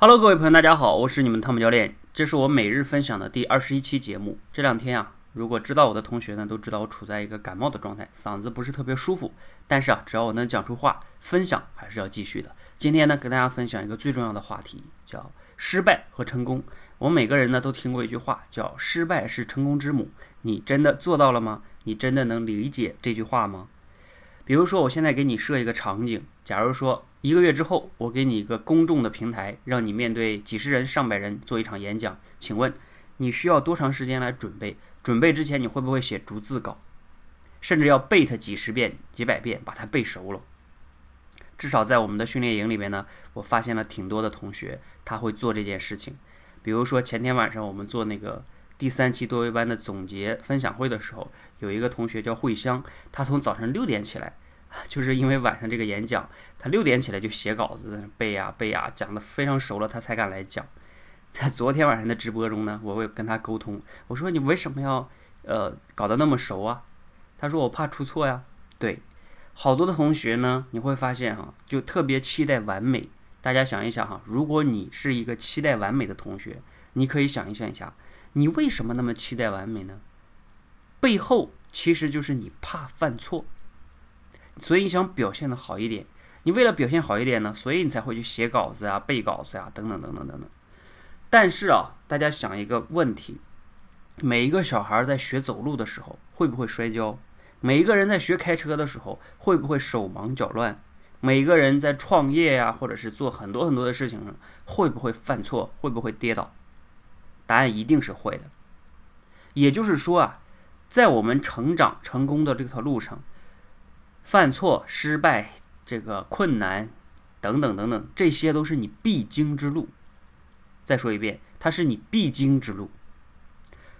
Hello，各位朋友，大家好，我是你们汤姆教练，这是我每日分享的第二十一期节目。这两天啊，如果知道我的同学呢，都知道我处在一个感冒的状态，嗓子不是特别舒服。但是啊，只要我能讲出话，分享还是要继续的。今天呢，跟大家分享一个最重要的话题，叫失败和成功。我们每个人呢，都听过一句话，叫“失败是成功之母”。你真的做到了吗？你真的能理解这句话吗？比如说，我现在给你设一个场景，假如说一个月之后，我给你一个公众的平台，让你面对几十人、上百人做一场演讲，请问你需要多长时间来准备？准备之前你会不会写逐字稿，甚至要背它几十遍、几百遍，把它背熟了？至少在我们的训练营里面呢，我发现了挺多的同学他会做这件事情。比如说前天晚上我们做那个。第三期多维班的总结分享会的时候，有一个同学叫慧香，他从早晨六点起来，就是因为晚上这个演讲，他六点起来就写稿子背呀背呀，讲的非常熟了，他才敢来讲。在昨天晚上的直播中呢，我会跟他沟通，我说你为什么要呃搞得那么熟啊？他说我怕出错呀。对，好多的同学呢，你会发现哈，就特别期待完美。大家想一想哈，如果你是一个期待完美的同学，你可以想一想一下。你为什么那么期待完美呢？背后其实就是你怕犯错，所以你想表现的好一点。你为了表现好一点呢，所以你才会去写稿子啊、背稿子啊等等等等等等。但是啊，大家想一个问题：每一个小孩在学走路的时候会不会摔跤？每一个人在学开车的时候会不会手忙脚乱？每一个人在创业呀，或者是做很多很多的事情上会不会犯错？会不会跌倒？答案一定是会的，也就是说啊，在我们成长成功的这条路上，犯错、失败、这个困难等等等等，这些都是你必经之路。再说一遍，它是你必经之路。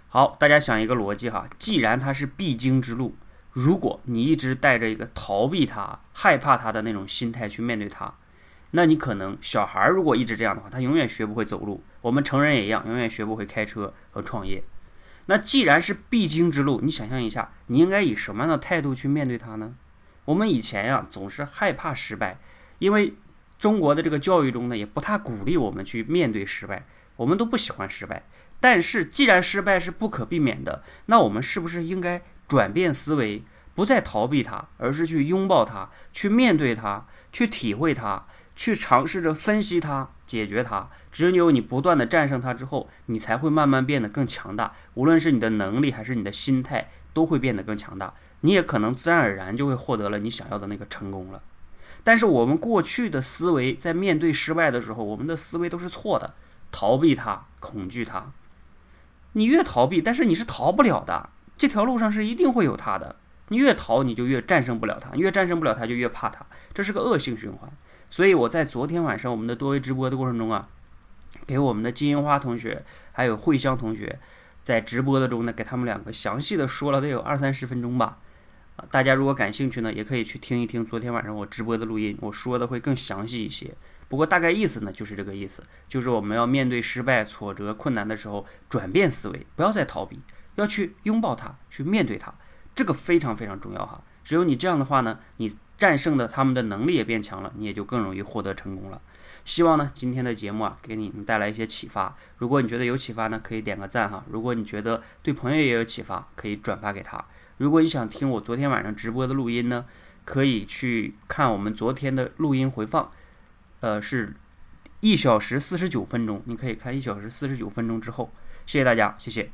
好，大家想一个逻辑哈，既然它是必经之路，如果你一直带着一个逃避它、害怕它的那种心态去面对它。那你可能小孩如果一直这样的话，他永远学不会走路。我们成人也一样，永远学不会开车和创业。那既然是必经之路，你想象一下，你应该以什么样的态度去面对它呢？我们以前呀总是害怕失败，因为中国的这个教育中呢也不太鼓励我们去面对失败，我们都不喜欢失败。但是既然失败是不可避免的，那我们是不是应该转变思维，不再逃避它，而是去拥抱它，去面对它，去体会它？去尝试着分析它，解决它。只有你不断的战胜它之后，你才会慢慢变得更强大。无论是你的能力还是你的心态，都会变得更强大。你也可能自然而然就会获得了你想要的那个成功了。但是我们过去的思维在面对失败的时候，我们的思维都是错的，逃避它，恐惧它。你越逃避，但是你是逃不了的。这条路上是一定会有它的。你越逃，你就越战胜不了他；越战胜不了他，就越怕他。这是个恶性循环。所以我在昨天晚上我们的多维直播的过程中啊，给我们的金银花同学还有慧香同学在直播的中呢，给他们两个详细的说了得有二三十分钟吧。啊，大家如果感兴趣呢，也可以去听一听昨天晚上我直播的录音，我说的会更详细一些。不过大概意思呢就是这个意思，就是我们要面对失败、挫折、困难的时候，转变思维，不要再逃避，要去拥抱它，去面对它，这个非常非常重要哈。只有你这样的话呢，你。战胜的他们的能力也变强了，你也就更容易获得成功了。希望呢今天的节目啊给你们带来一些启发。如果你觉得有启发呢，可以点个赞哈。如果你觉得对朋友也有启发，可以转发给他。如果你想听我昨天晚上直播的录音呢，可以去看我们昨天的录音回放，呃，是一小时四十九分钟，你可以看一小时四十九分钟之后。谢谢大家，谢谢。